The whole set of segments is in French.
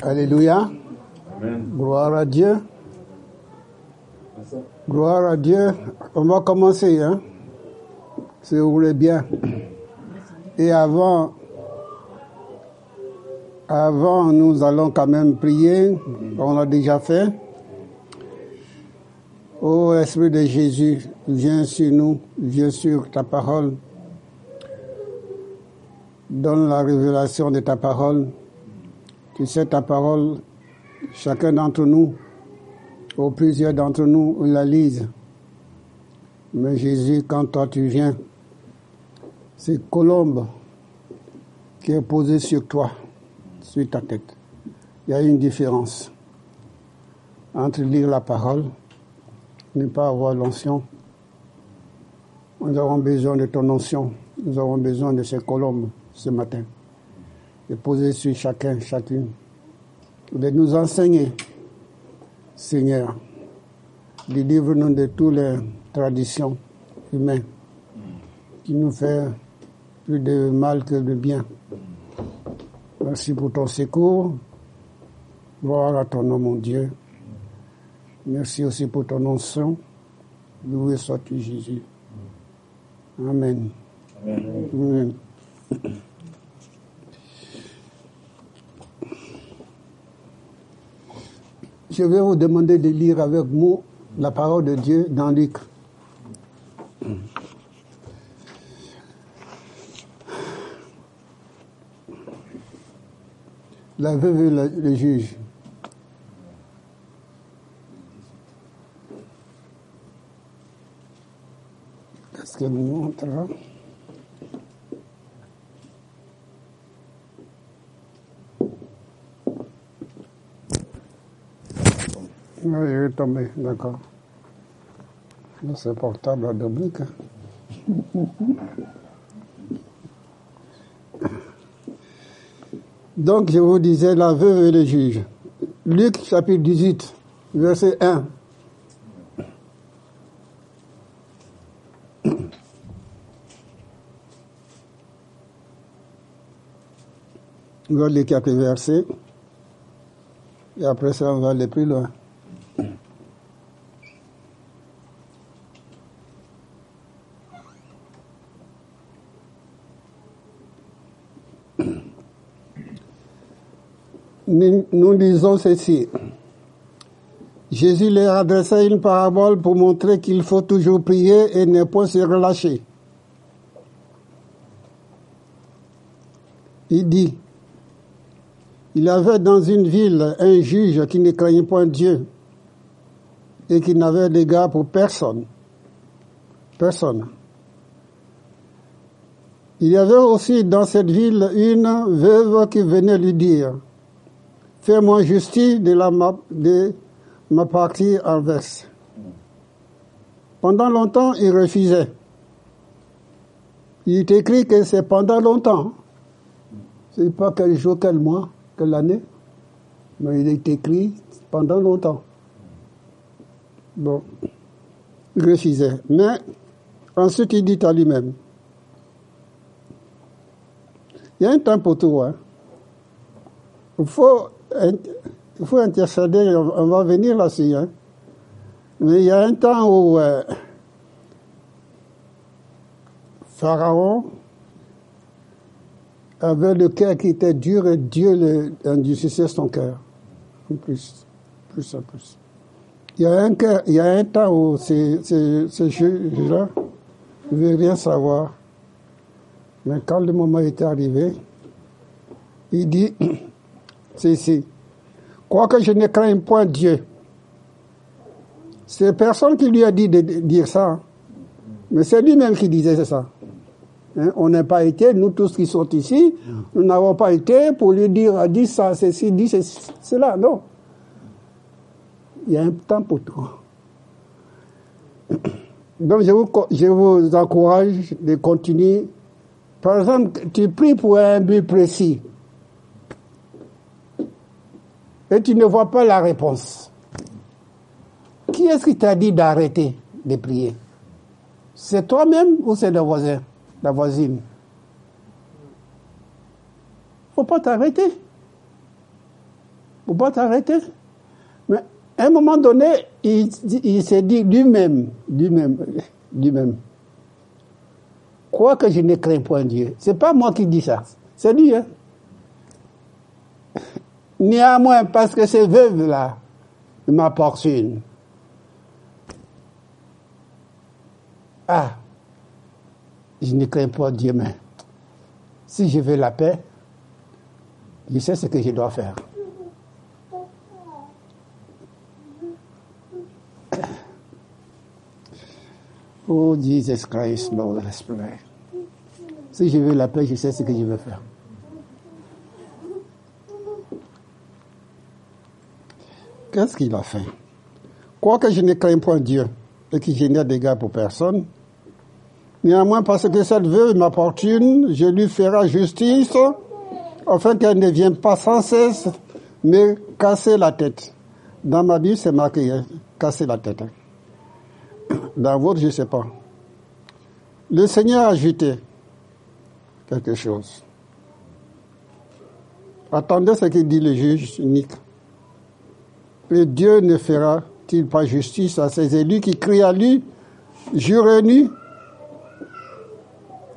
Alléluia. Gloire à Dieu. Gloire à Dieu. On va commencer, hein, si vous voulez bien. Et avant, avant, nous allons quand même prier. On l'a déjà fait. Ô Esprit de Jésus, viens sur nous, viens sur ta parole. Donne la révélation de ta parole. Tu sais ta parole, chacun d'entre nous, ou plusieurs d'entre nous, la lisent. Mais Jésus, quand toi tu viens, c'est colombe qui est posée sur toi, sur ta tête. Il y a une différence entre lire la parole ne pas avoir l'onction. Nous avons besoin de ton onction. Nous avons besoin de ces colombes ce matin. Poser sur chacun, chacune. De nous enseigner, Seigneur. Délivre-nous de toutes les traditions humaines qui nous font plus de mal que de bien. Merci pour ton secours. Gloire à ton nom, mon Dieu. Merci aussi pour ton onction. Loué sois-tu, Jésus. Amen. Amen. Je vais vous demander de lire avec moi la parole de Dieu dans Luc. La veuve et le, le juge. Qu'est-ce qu'elle nous montre il est tombé, d'accord. C'est portable à Dominique. hein. Donc, je vous disais la veuve et le juge. Luc chapitre 18, verset 1. On va les quelques versets. Et après ça, on va aller plus loin. Nous, ceci. Jésus leur adressait une parabole pour montrer qu'il faut toujours prier et ne point se relâcher. Il dit, il y avait dans une ville un juge qui ne craignait point Dieu et qui n'avait d'égard pour personne. Personne. Il y avait aussi dans cette ville une veuve qui venait lui dire, Fais-moi justice de, la, de ma partie adverse. Pendant longtemps, il refusait. Il est écrit que c'est pendant longtemps. C'est pas quel jour, quel mois, quelle année. Mais il est écrit pendant longtemps. Bon. Il refusait. Mais ensuite, il dit à lui-même, il y a un temps pour tout. Hein. Il, faut, il faut intercéder, on va venir là-dessus. Hein. Mais il y a un temps où euh, Pharaon avait le cœur qui était dur et Dieu le- endurcissait son cœur. En plus, plus en plus. Il y a un, il y a un temps où ces, juges-là ne veulent rien savoir. Mais quand le moment était arrivé, il dit, c'est ici, quoique je ne crains point Dieu. C'est personne qui lui a dit de dire ça, mais c'est lui-même qui disait ça. Hein, on n'a pas été, nous tous qui sommes ici, nous n'avons pas été pour lui dire, ah, dis ça, ceci, dis ceci, cela, non. Il y a un temps pour tout. Donc je vous, je vous encourage de continuer. Par exemple, tu pries pour un but précis et tu ne vois pas la réponse. Qui est-ce qui t'a dit d'arrêter de prier? C'est toi-même ou c'est le voisin, la voisine? Faut pas t'arrêter. faut pas t'arrêter. Mais à un moment donné, il, il s'est dit lui-même, lui-même, lui-même, quoi que je ne crains point Dieu. C'est pas moi qui dis ça, c'est lui. Hein? Néanmoins, parce que ces veuves-là m'apportunent. Ah, je ne crains pas Dieu, mais si je veux la paix, je sais ce que je dois faire. Oh Jesus Christ, Lord, pray. Si je veux la paix, je sais ce que je veux faire. Qu'est-ce qu'il a fait? Quoique je ne crains point Dieu et qu'il génère des dégâts pour personne, néanmoins parce que cette veuve m'apportune, je lui ferai justice, afin qu'elle ne vienne pas sans cesse me casser la tête. Dans ma Bible, c'est marqué hein, casser la tête. Dans votre, je ne sais pas. Le Seigneur a ajouté quelque chose. Attendez ce que dit le juge unique. Et Dieu ne fera-t-il pas justice à ses élus qui crient à lui jour et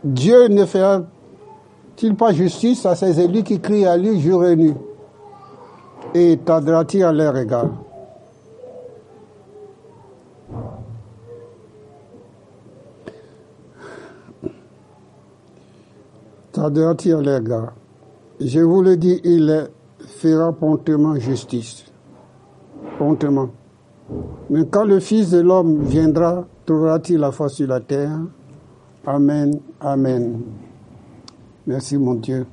Dieu ne fera-t-il pas justice à ses élus qui crient à lui jour et Et tardera-t-il à leur égard? Tardera-t-il à leur égard? Je vous le dis, il fera promptement justice Mais quand le Fils de l'homme viendra, trouvera-t-il la foi sur la terre? Amen, Amen. Merci mon Dieu.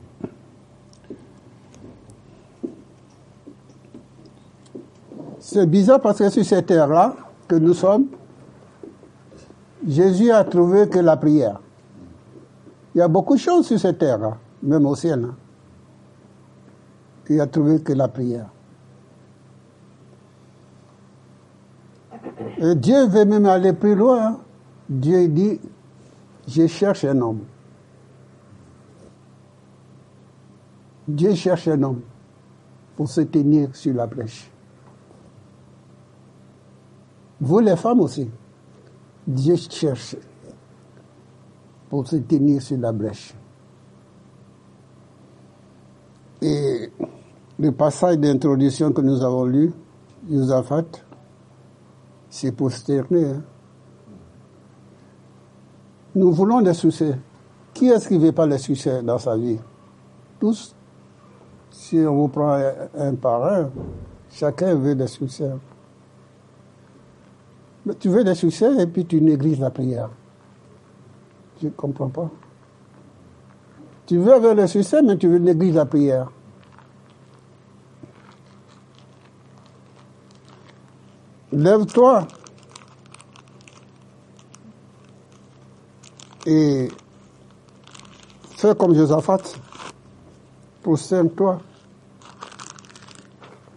C'est bizarre parce que sur cette terre-là que nous sommes, Jésus a trouvé que la prière. Il y a beaucoup de choses sur cette terre-là, même au ciel. Hein. Il a trouvé que la prière. Et Dieu veut même aller plus loin. Dieu dit, je cherche un homme. Dieu cherche un homme pour se tenir sur la brèche. Vous les femmes aussi, Dieu cherche pour se tenir sur la brèche. Et le passage d'introduction que nous avons lu, fait c'est se Hein. Nous voulons des succès. Qui est-ce qui ne veut pas le succès dans sa vie? Tous. Si on vous prend un par un, chacun veut des succès. Mais tu veux des succès et puis tu négliges la prière. Je ne comprends pas. Tu veux avoir le succès, mais tu veux négliger la prière. Lève-toi et fais comme Josaphat. Pousse-toi.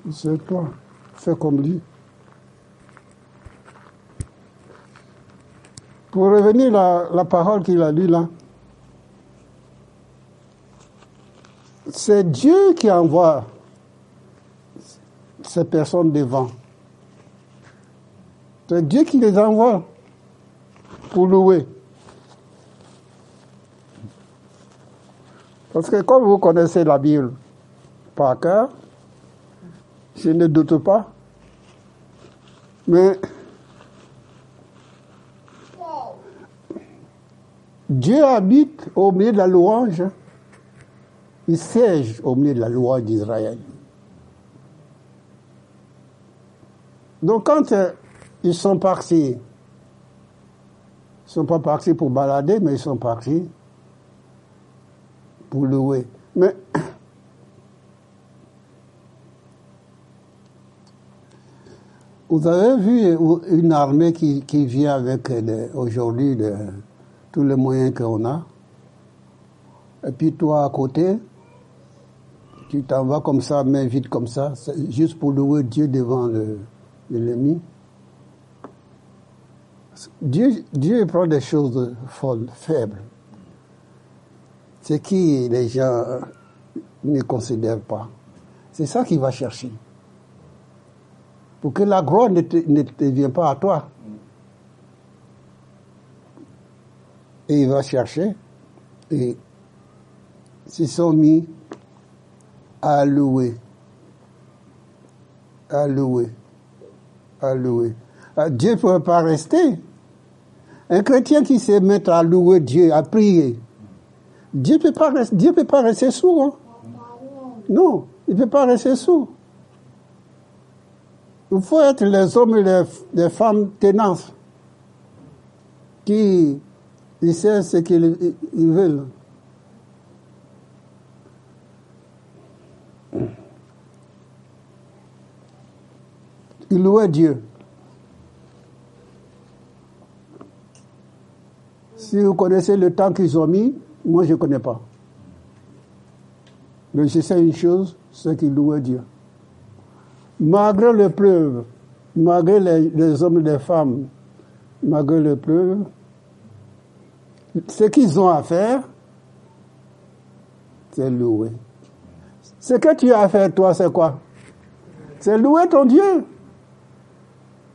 Pousse-toi. Fais comme lui. Pour revenir à la parole qu'il a lue là, c'est Dieu qui envoie ces personnes devant. C'est Dieu qui les envoie pour louer. Parce que comme vous connaissez la Bible par cœur, je ne doute pas, mais Dieu habite au milieu de la louange, il siège au milieu de la louange d'Israël. Donc quand euh, ils sont partis. Ils ne sont pas partis pour balader, mais ils sont partis pour louer. Mais vous avez vu une armée qui, vient avec aujourd'hui tous les moyens qu'on a. Et puis toi à côté, tu t'en vas comme ça, main vide comme ça, juste pour louer Dieu devant l'ennemi. Dieu, prend des choses folles, faibles. Ce qui les gens ne considèrent pas. C'est ça qu'il va chercher. pour que la gloire ne te, ne te vienne pas à toi. Et il va chercher et s'ils sont mis à louer, à louer, à louer. Ah, Dieu ne peut pas rester. Un chrétien qui se met à louer Dieu, à prier, Dieu ne peut, pas rester- sourd. hein. Non, il ne peut pas rester sourd. Il faut être les hommes et les, femmes tenaces qui ils ce qu'ils ils veulent. Ils louaient Dieu. Si vous connaissez le temps qu'ils ont mis, moi je ne connais pas. Mais je sais une chose, c'est qu'ils louaient Dieu. Malgré les preuves, malgré les, hommes et les femmes, malgré les preuves, ce qu'ils ont à faire, c'est louer. Ce que tu as à faire, toi, c'est quoi? C'est louer ton Dieu.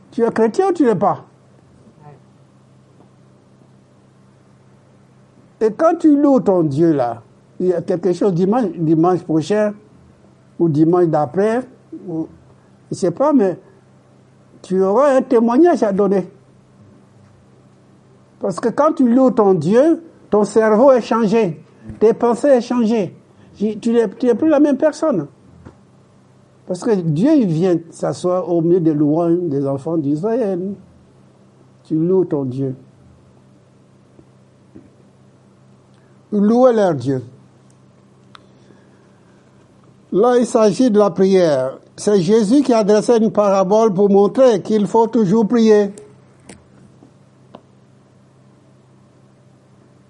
Tu es chrétien ou tu n'es pas Et quand tu loues ton Dieu là, il y a quelque chose dimanche, prochain ou dimanche d'après, je sais pas, mais tu auras un témoignage à donner. Parce que quand tu loues ton Dieu, ton cerveau est changé, tes pensées sont changées. Tu tu n'es tu n'es plus la même personne. Parce que Dieu il vient s'asseoir au milieu des louanges des enfants d'Israël. Tu loues ton Dieu. Louez leur Dieu. Là, il s'agit de la prière. C'est Jésus qui adressait une parabole pour montrer qu'il faut toujours prier.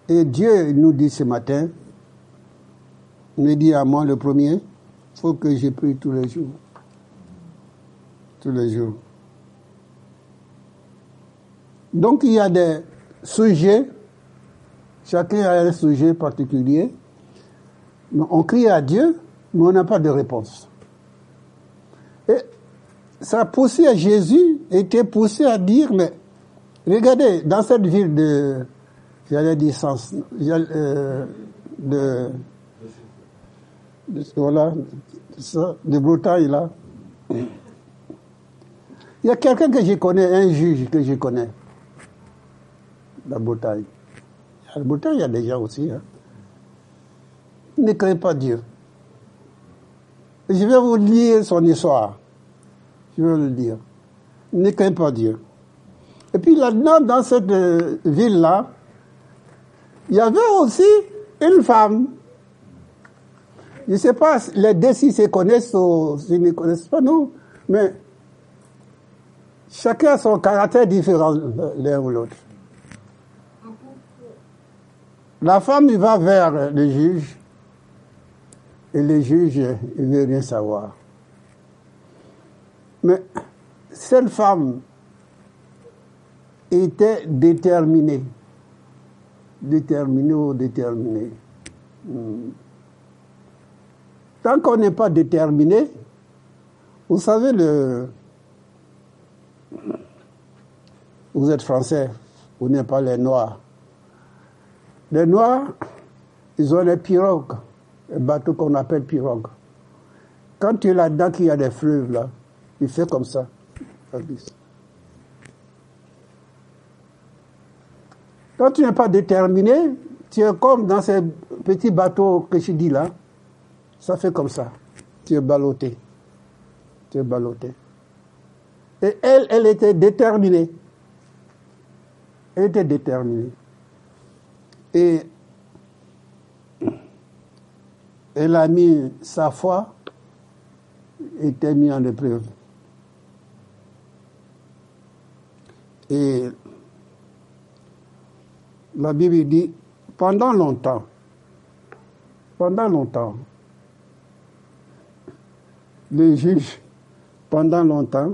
Et Dieu nous dit ce matin, me dit à moi le premier, il faut que je prie tous les jours. Tous les jours. Donc il y a des sujets, chacun a un sujet particulier. On crie à Dieu, mais on n'a pas de réponse. Et ça a poussé à Jésus, était poussé à dire, mais regardez, dans cette ville de, j'allais dire euh, de, de, voilà, de Bretagne là, il y a quelqu'un que je connais, un juge que je connais, la Bretagne. Bretagne, il y a des gens aussi, hein. Ne craint pas Dieu. Je vais vous lire son histoire. Je vais le dire. Ne craint pas Dieu. Et puis là-dedans, dans cette euh, ville-là, il y avait aussi une femme. Je ne sais pas, les deux s'ils se connaissent ou s'ils ne connaissent pas, non. Mais chacun a son caractère différent l'un ou l'autre. La femme, il va vers le juge. Et le juge, il ne veut rien savoir. Mais cette femme était déterminée. Déterminée ou déterminée. Hmm. Tant qu'on n'est pas déterminé, vous savez, le... vous êtes français, vous n'êtes pas les noirs. Les noirs, ils ont des pirogues, un bateau qu'on appelle pirogue. Quand tu es là-dedans, qu'il y a des fleuves là, il fait comme ça. Quand tu n'es pas déterminé, tu es comme dans ces petits bateaux que je dis là, ça fait comme ça. Tu es ballotté. Tu es ballotté. Et elle, elle était déterminée. Elle était déterminée. Et elle a mis sa foi, était mis en épreuve. Et la Bible dit, pendant longtemps, pendant longtemps, le juge, pendant longtemps,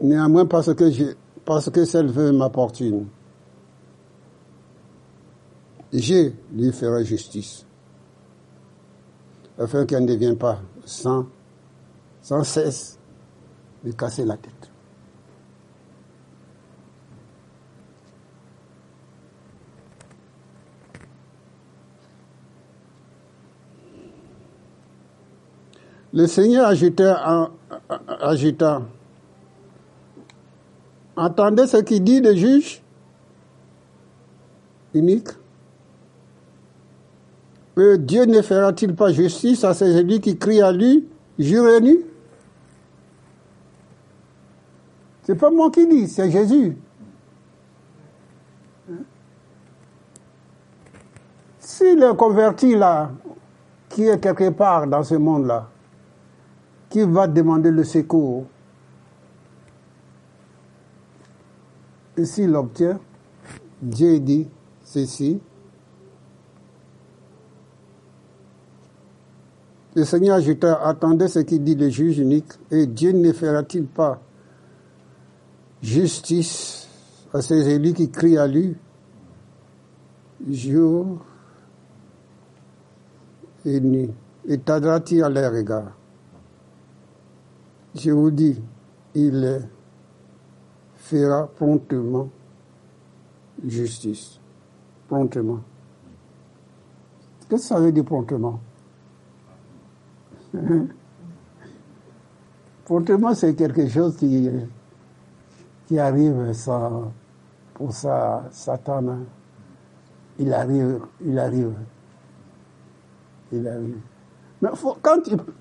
néanmoins parce que, parce que celle veut m'apportune, je lui ferai justice. afin qu'elle ne vienne pas sans, sans cesse de casser la tête. Le Seigneur ajouta, ajouta Entendez ce qu'il dit le juge unique? Que Dieu ne fera-t-il pas justice à ces qui crient à lui jour et nuit? C'est pas moi qui dis, c'est Jésus. S'il est converti là, qui est quelque part dans ce monde-là, qui va demander le secours Et s'il l'obtient, Dieu dit ceci. Le Seigneur ajouta, attendez ce qu'il dit le juge unique, et Dieu ne fera-t-il pas justice à ces élus qui crient à lui jour et nuit, et t'aidera-t-il à leur égard? Je vous dis, il est fera promptement justice. Promptement. Qu'est-ce que ça veut dire promptement? Promptement, c'est quelque chose qui, qui arrive. Pour ça, Satan, hein. il arrive, il arrive. Il arrive. Mais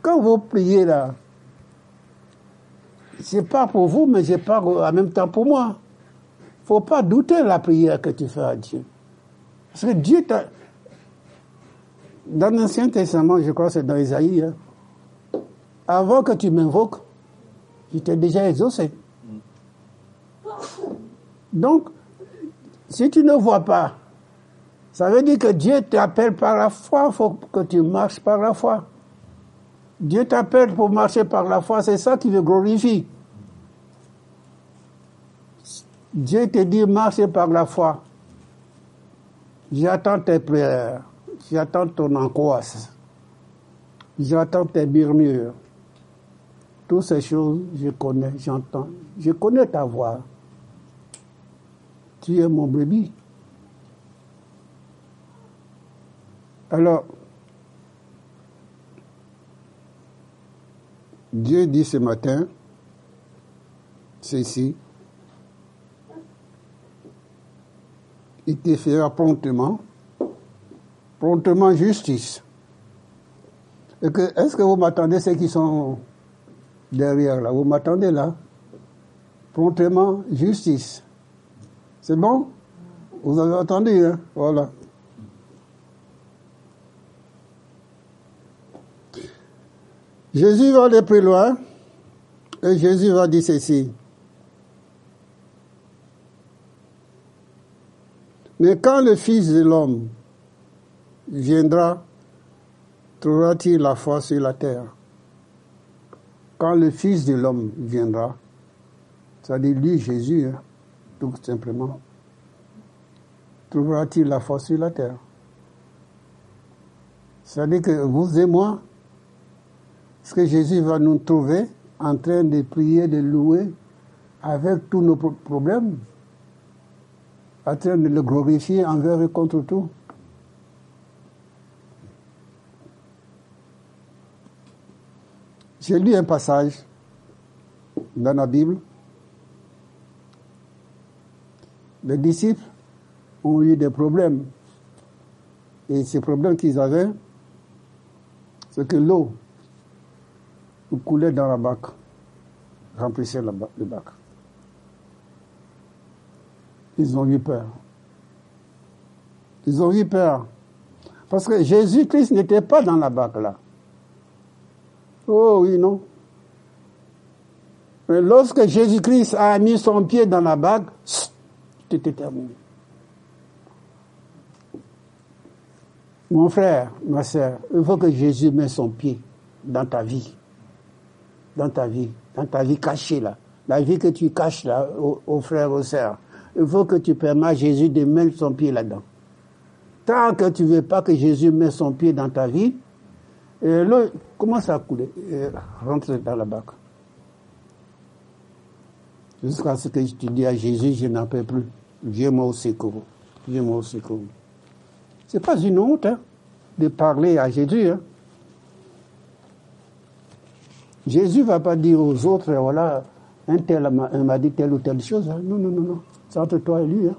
quand vous priez là, c'est pas pour vous, mais c'est pas en même temps pour moi. Faut pas douter la prière que tu fais à Dieu. Parce que Dieu t'a. Dans l'Ancien Testament, je crois que c'est dans Isaïe, hein, avant que tu m'invoques, je t'ai déjà exaucé. Donc, si tu ne vois pas, ça veut dire que Dieu t'appelle par la foi, il faut que tu marches par la foi. Dieu t'appelle pour marcher par la foi, c'est ça qui le glorifie. Dieu te dit marche par la foi. J'attends tes prières, j'attends ton angoisse, j'attends tes murmures. Toutes ces choses, je connais, j'entends. Je connais ta voix. Tu es mon bébé. Alors, Dieu dit ce matin, ceci, il te fera promptement, promptement justice. est-ce que vous m'attendez ceux qui sont derrière là? Vous m'attendez là? Promptement justice. C'est bon? Vous avez entendu, hein? Voilà. Jésus va aller plus loin et Jésus va dire ceci. Mais quand le Fils de l'homme viendra, trouvera-t-il la foi sur la terre? Quand le Fils de l'homme viendra, c'est-à-dire lui, Jésus, hein, tout simplement, trouvera-t-il la foi sur la terre? C'est-à-dire que vous et moi, est-ce que Jésus va nous trouver en train de prier, de louer, avec tous nos problèmes, en train de le glorifier envers et contre tout J'ai lu un passage dans la Bible. Les disciples ont eu des problèmes. Et ces problèmes qu'ils avaient, c'est que l'eau vous coulez dans la bac, remplissez le bac. Ils ont eu peur. Ils ont eu peur. Parce que Jésus-Christ n'était pas dans la bac là. Oh oui, non. Mais lorsque Jésus-Christ a mis son pied dans la bague, c'était terminé. Mon frère, ma soeur, il faut que Jésus mette son pied dans ta vie dans ta vie, dans ta vie cachée là, la vie que tu caches là aux, frères, aux sœurs. Il faut que tu permettes à Jésus de mettre son pied là-dedans. Tant que tu ne veux pas que Jésus mette son pied dans ta vie, Et l'eau commence à couler et rentre dans la barque. Jusqu'à ce que te dis à Jésus, je n'en peux plus. Viens-moi au secours. Viens-moi au secours. C'est pas une honte hein, de parler à Jésus. Hein. Jésus va pas dire aux autres, voilà, un tel m'a dit telle ou telle chose. Hein. Non, non, non, non. C'est entre toi et lui. Hein.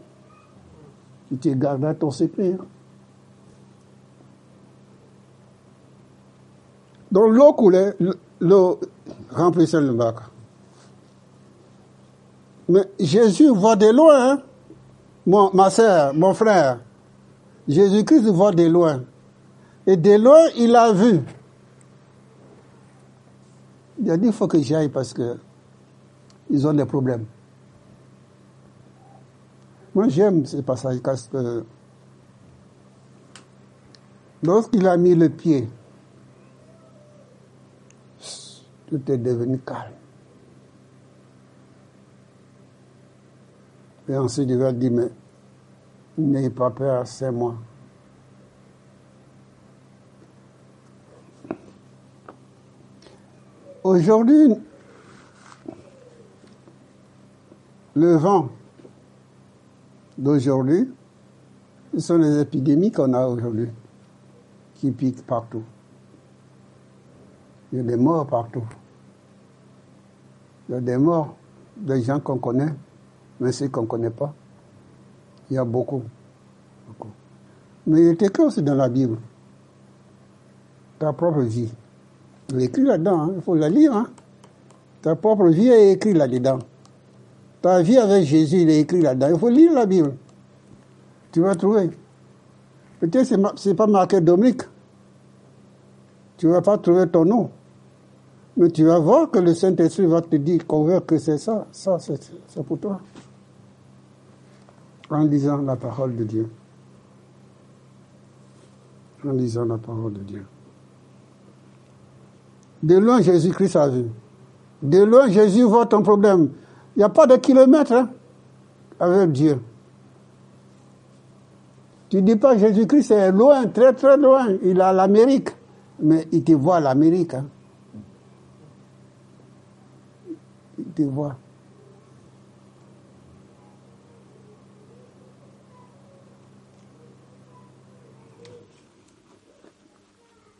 Tu te gardes ton secret. Hein. Donc l'eau coulait, l'eau remplissait le bac. Mais Jésus voit de loin, hein. mon, ma soeur, mon frère. Jésus-Christ voit de loin. Et de loin, il a vu. Il a dit, il faut que j'aille parce que ils ont des problèmes. Moi, j'aime ces passages parce que lorsqu'il a mis le pied, tout est devenu calme. Et ensuite, il va dire, mais n'ayez pas peur, c'est moi. Aujourd'hui, le vent d'aujourd'hui, ce sont les épidémies qu'on a aujourd'hui, qui piquent partout. Il y a des morts partout. Il y a des morts, des gens qu'on connaît, mais ceux qu'on ne connaît pas. Il y a beaucoup. Mais il est écrit aussi dans la Bible. Ta propre vie. Il est écrit là-dedans, hein. il faut la lire. Hein. Ta propre vie est écrite là-dedans. Ta vie avec Jésus, il est écrit là-dedans. Il faut lire la Bible. Tu vas trouver. Peut-être ce n'est pas marqué Dominique. Tu ne vas pas trouver ton nom. Mais tu vas voir que le Saint-Esprit va te dire, convaincre que c'est ça. Ça, c'est pour toi. En lisant la parole de Dieu. En lisant la parole de Dieu. De loin, Jésus-Christ a vu. De loin, Jésus voit ton problème. Il n'y a pas de kilomètres hein, avec Dieu. Tu ne dis pas Jésus-Christ est loin, très très loin. Il à l'Amérique. Mais il te voit l'Amérique. Hein. Il te voit.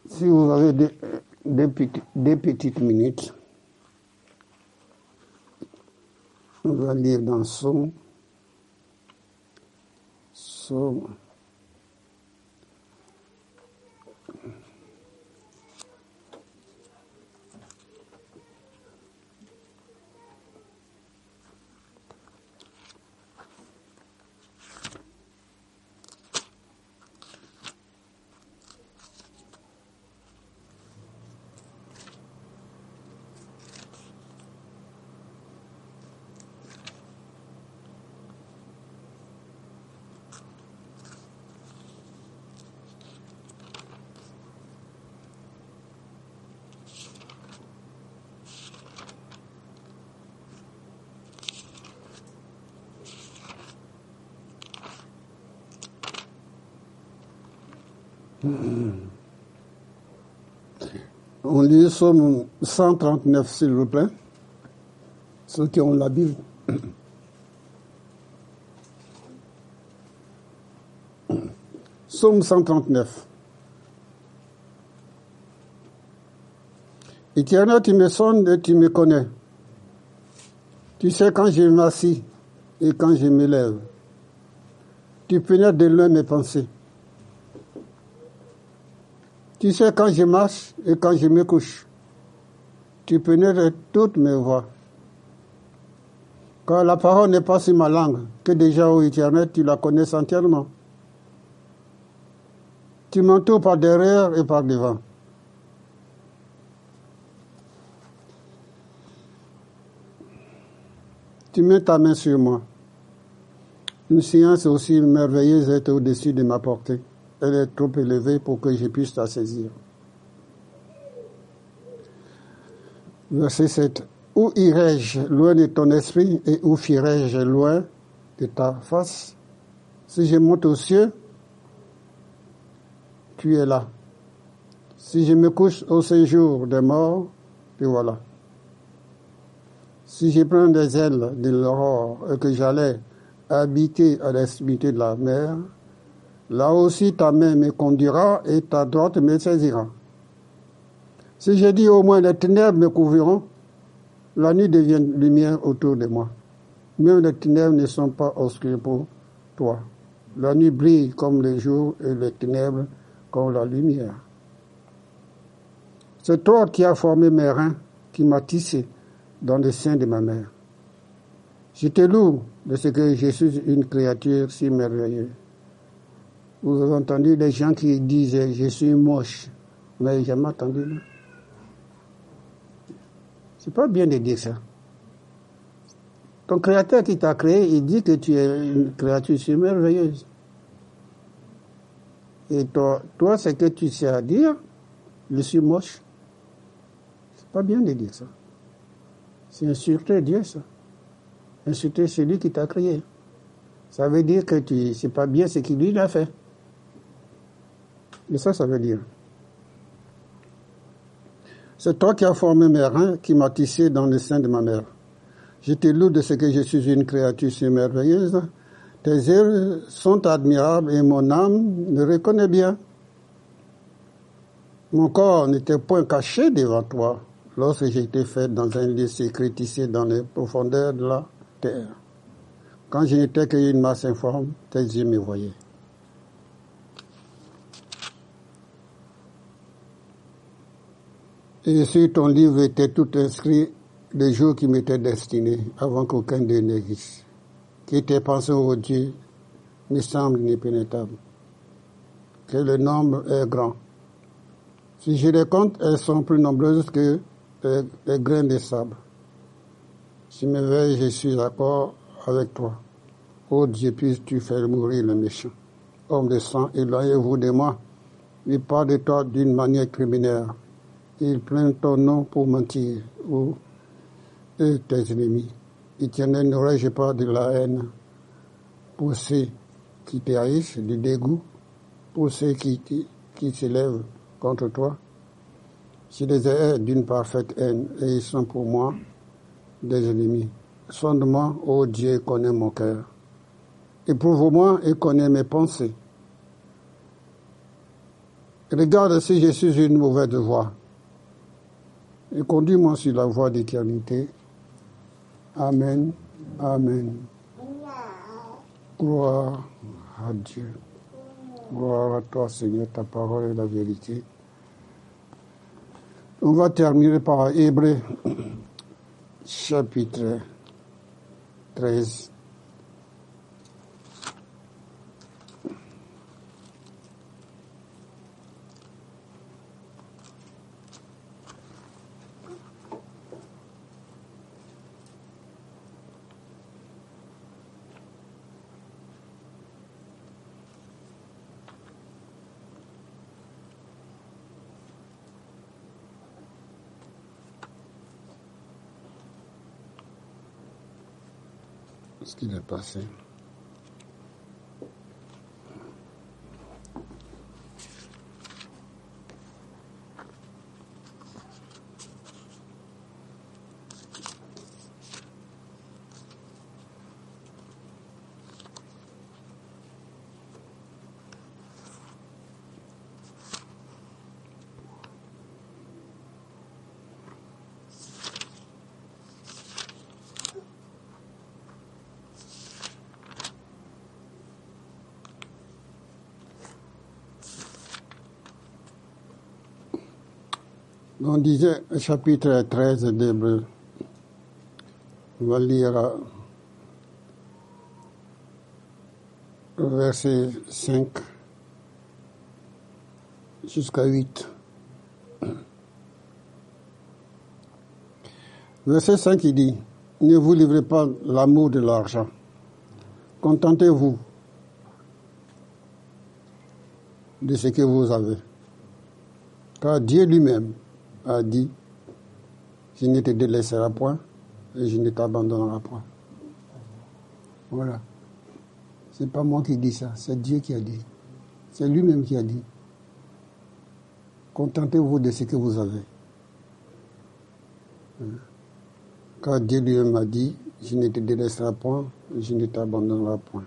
Si vous avez des, des, petites minutes, on va lire dans son, son On lit Somme 139, s'il vous plaît. Ceux qui ont la Bible. Somme 139. Éternel, tu me sonnes et tu me connais. Tu sais quand je m'assis et quand je me lève. Tu pénètres de loin mes pensées. Tu sais quand je marche et quand je me couche. Tu pénètres toutes mes voix. Car la parole n'est pas sur ma langue, que déjà, au éternel, tu la connais entièrement. Tu m'entoures par derrière et par devant. Tu mets ta main sur moi. Une science aussi merveilleuse est au-dessus de ma portée elle est trop élevée pour que je puisse la saisir. Verset 7. Où irai-je loin de ton esprit et où fuirai-je loin de ta face? Si je monte aux cieux, tu es là. Si je me couche au séjour des morts, puis voilà. Si je prends des ailes de l'aurore et que j'allais habiter à l'extrémité de la mer, là aussi ta main me conduira et ta droite me saisira. Si je dis au moins les ténèbres me couvriront, la nuit devient lumière autour de moi. Même les ténèbres ne sont pas obscures pour toi. La nuit brille comme le jour et les ténèbres comme la lumière. C'est toi qui as formé mes reins, qui m'as tissé dans le sein de ma mère. Je te loue de ce que je suis une créature si merveilleuse. Vous avez entendu les gens qui disaient je suis moche. Vous n'avez jamais entendu? C'est pas bien de dire ça. Ton créateur qui t'a créé, il dit que tu es une créature merveilleuse. Et toi, toi ce que tu sais à dire, je suis moche. C'est pas bien de dire ça. C'est insulter Dieu, ça. Insulter celui qui t'a créé. Ça veut dire que tu sais pas bien ce qu'il lui a fait. Et ça, ça veut dire. C'est toi qui as formé mes reins, qui m'as tissé dans le sein de ma mère. Je te loue de ce que je suis une créature si merveilleuse. Tes yeux sont admirables et mon âme me reconnaît bien. Mon corps n'était point caché devant toi lorsque j'étais fait dans un lieu secret tissé dans les profondeurs de la terre. Quand je n'étais qu'une masse informe, tes yeux me voyaient. Et sur ton livre était tout inscrit les jours qui m'étaient destinés avant qu'aucun d'eux n'existe. Qui tes pensées, ô Dieu, me semble impénétrable. Que le nombre est grand. Si je les compte, elles sont plus nombreuses que les, grains de sable. Si me veille, je suis d'accord avec toi. Ô Dieu, puisses-tu faire mourir le méchant. Homme de sang, éloignez-vous de moi. Il parle de toi d'une manière criminelle. Il prend ton nom pour mentir, ou eux tes ennemis. Éternel, n'aurais-je pas de la haine pour ceux qui te haïssent, du dégoût pour ceux qui, qui s'élèvent contre toi Je les ai d'une parfaite haine et ils sont pour moi des ennemis. Sonde-moi, ô Dieu, connais mon cœur. Éprouve-moi et connais mes pensées. Regarde si je suis une mauvaise voie et conduis-moi sur la voie d'éternité. Amen. Amen. Gloire à Dieu. Gloire à toi, Seigneur, ta parole est la vérité. On va terminer par Hébreu, chapitre 13. Ce qu'il est passé. On disait chapitre 13 d'Hébreu. On va lire verset 5 jusqu'à 8. Verset 5, il dit, ne vous livrez pas l'amour de l'argent. Contentez-vous de ce que vous avez. Car Dieu lui-même a dit, je ne te délaisserai point et je ne t'abandonnerai point. Voilà. C'est pas moi qui dis ça, c'est Dieu qui a dit. C'est lui-même qui a dit. Contentez-vous de ce que vous avez. Car Dieu lui m'a dit, je ne te délaisserai point, je ne t'abandonnerai point.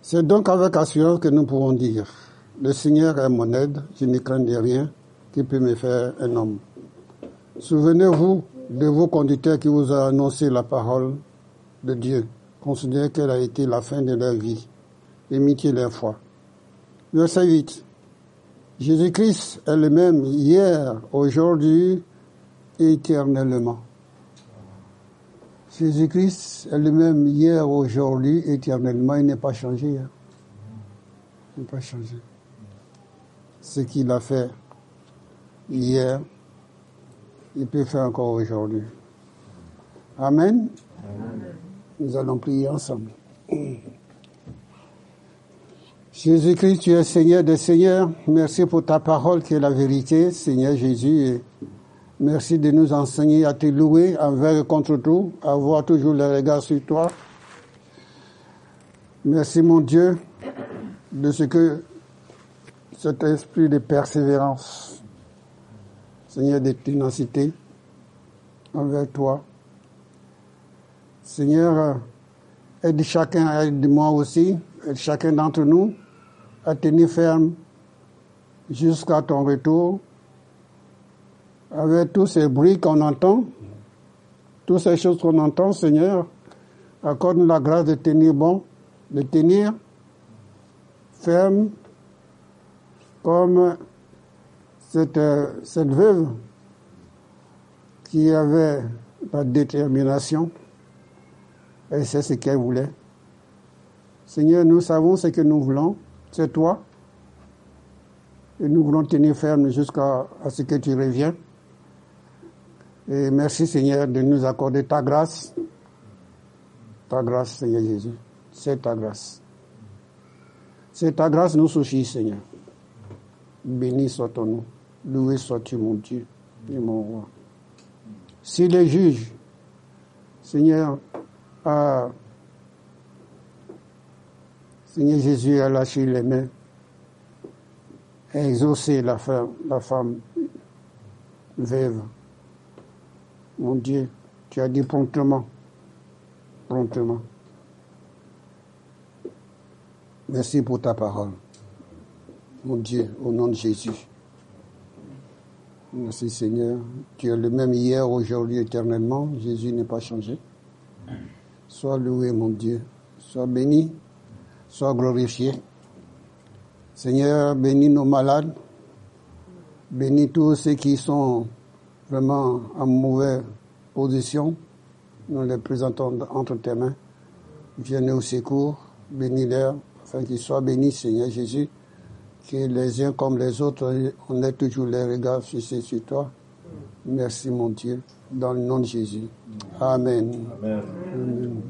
C'est donc avec assurance que nous pouvons dire, le Seigneur est mon aide, je ne crains de rien qui peut me faire un homme. Souvenez-vous de vos conducteurs qui vous ont annoncé la parole de Dieu. Considérez qu'elle a été la fin de leur vie. Imitez leur foi. Verset 8. Jésus-Christ est le même hier, aujourd'hui et éternellement. Jésus-Christ est le même hier, aujourd'hui, éternellement. Il n'est pas changé. Hein. Il n'est pas changé. Ce qu'il a fait hier, il peut faire encore aujourd'hui. Amen. Nous allons prier ensemble. Jésus-Christ, tu es Seigneur des Seigneurs. Merci pour ta parole qui est la vérité, Seigneur Jésus. merci de nous enseigner à te louer envers et contre tout, à avoir toujours le regard sur toi. Merci mon Dieu de ce que cet esprit de persévérance, Seigneur, de ténacité envers toi. Seigneur, aide chacun, aide moi aussi, aide chacun d'entre nous à tenir ferme jusqu'à ton retour. Avec tous ces bruits qu'on entend, toutes ces choses qu'on entend, Seigneur, accorde-nous la grâce de tenir bon, de tenir ferme comme cette, cette veuve qui avait la détermination et c'est ce qu'elle voulait. Seigneur, nous savons ce que nous voulons c'est toi. Et nous voulons tenir ferme jusqu'à ce que tu reviennes. Et merci Seigneur de nous accorder ta grâce. Ta grâce, Seigneur Jésus. C'est ta grâce. C'est ta grâce nous suffit, Seigneur. Béni soit ton nom. Loué sois-tu, mon Dieu et mon roi. Si les juges, Seigneur, a Seigneur Jésus a lâché les mains, a exaucé la femme, la femme veuve. Mon Dieu, tu as dit promptement, promptement. Merci pour ta parole. Mon Dieu, au nom de Jésus. Merci Seigneur. Tu es le même hier, aujourd'hui, éternellement. Jésus n'est pas changé. Sois loué, mon Dieu. Sois béni sois glorifié. Seigneur, bénis nos malades, bénis tous ceux qui sont vraiment en mauvaise position. Nous les présentons entre tes mains. Viens au secours, bénis-les, afin qu'ils soient bénis, Seigneur Jésus, que les uns comme les autres, on ait toujours les regards fixés sur toi. Merci mon Dieu, dans le nom de Jésus. Amen. Amen.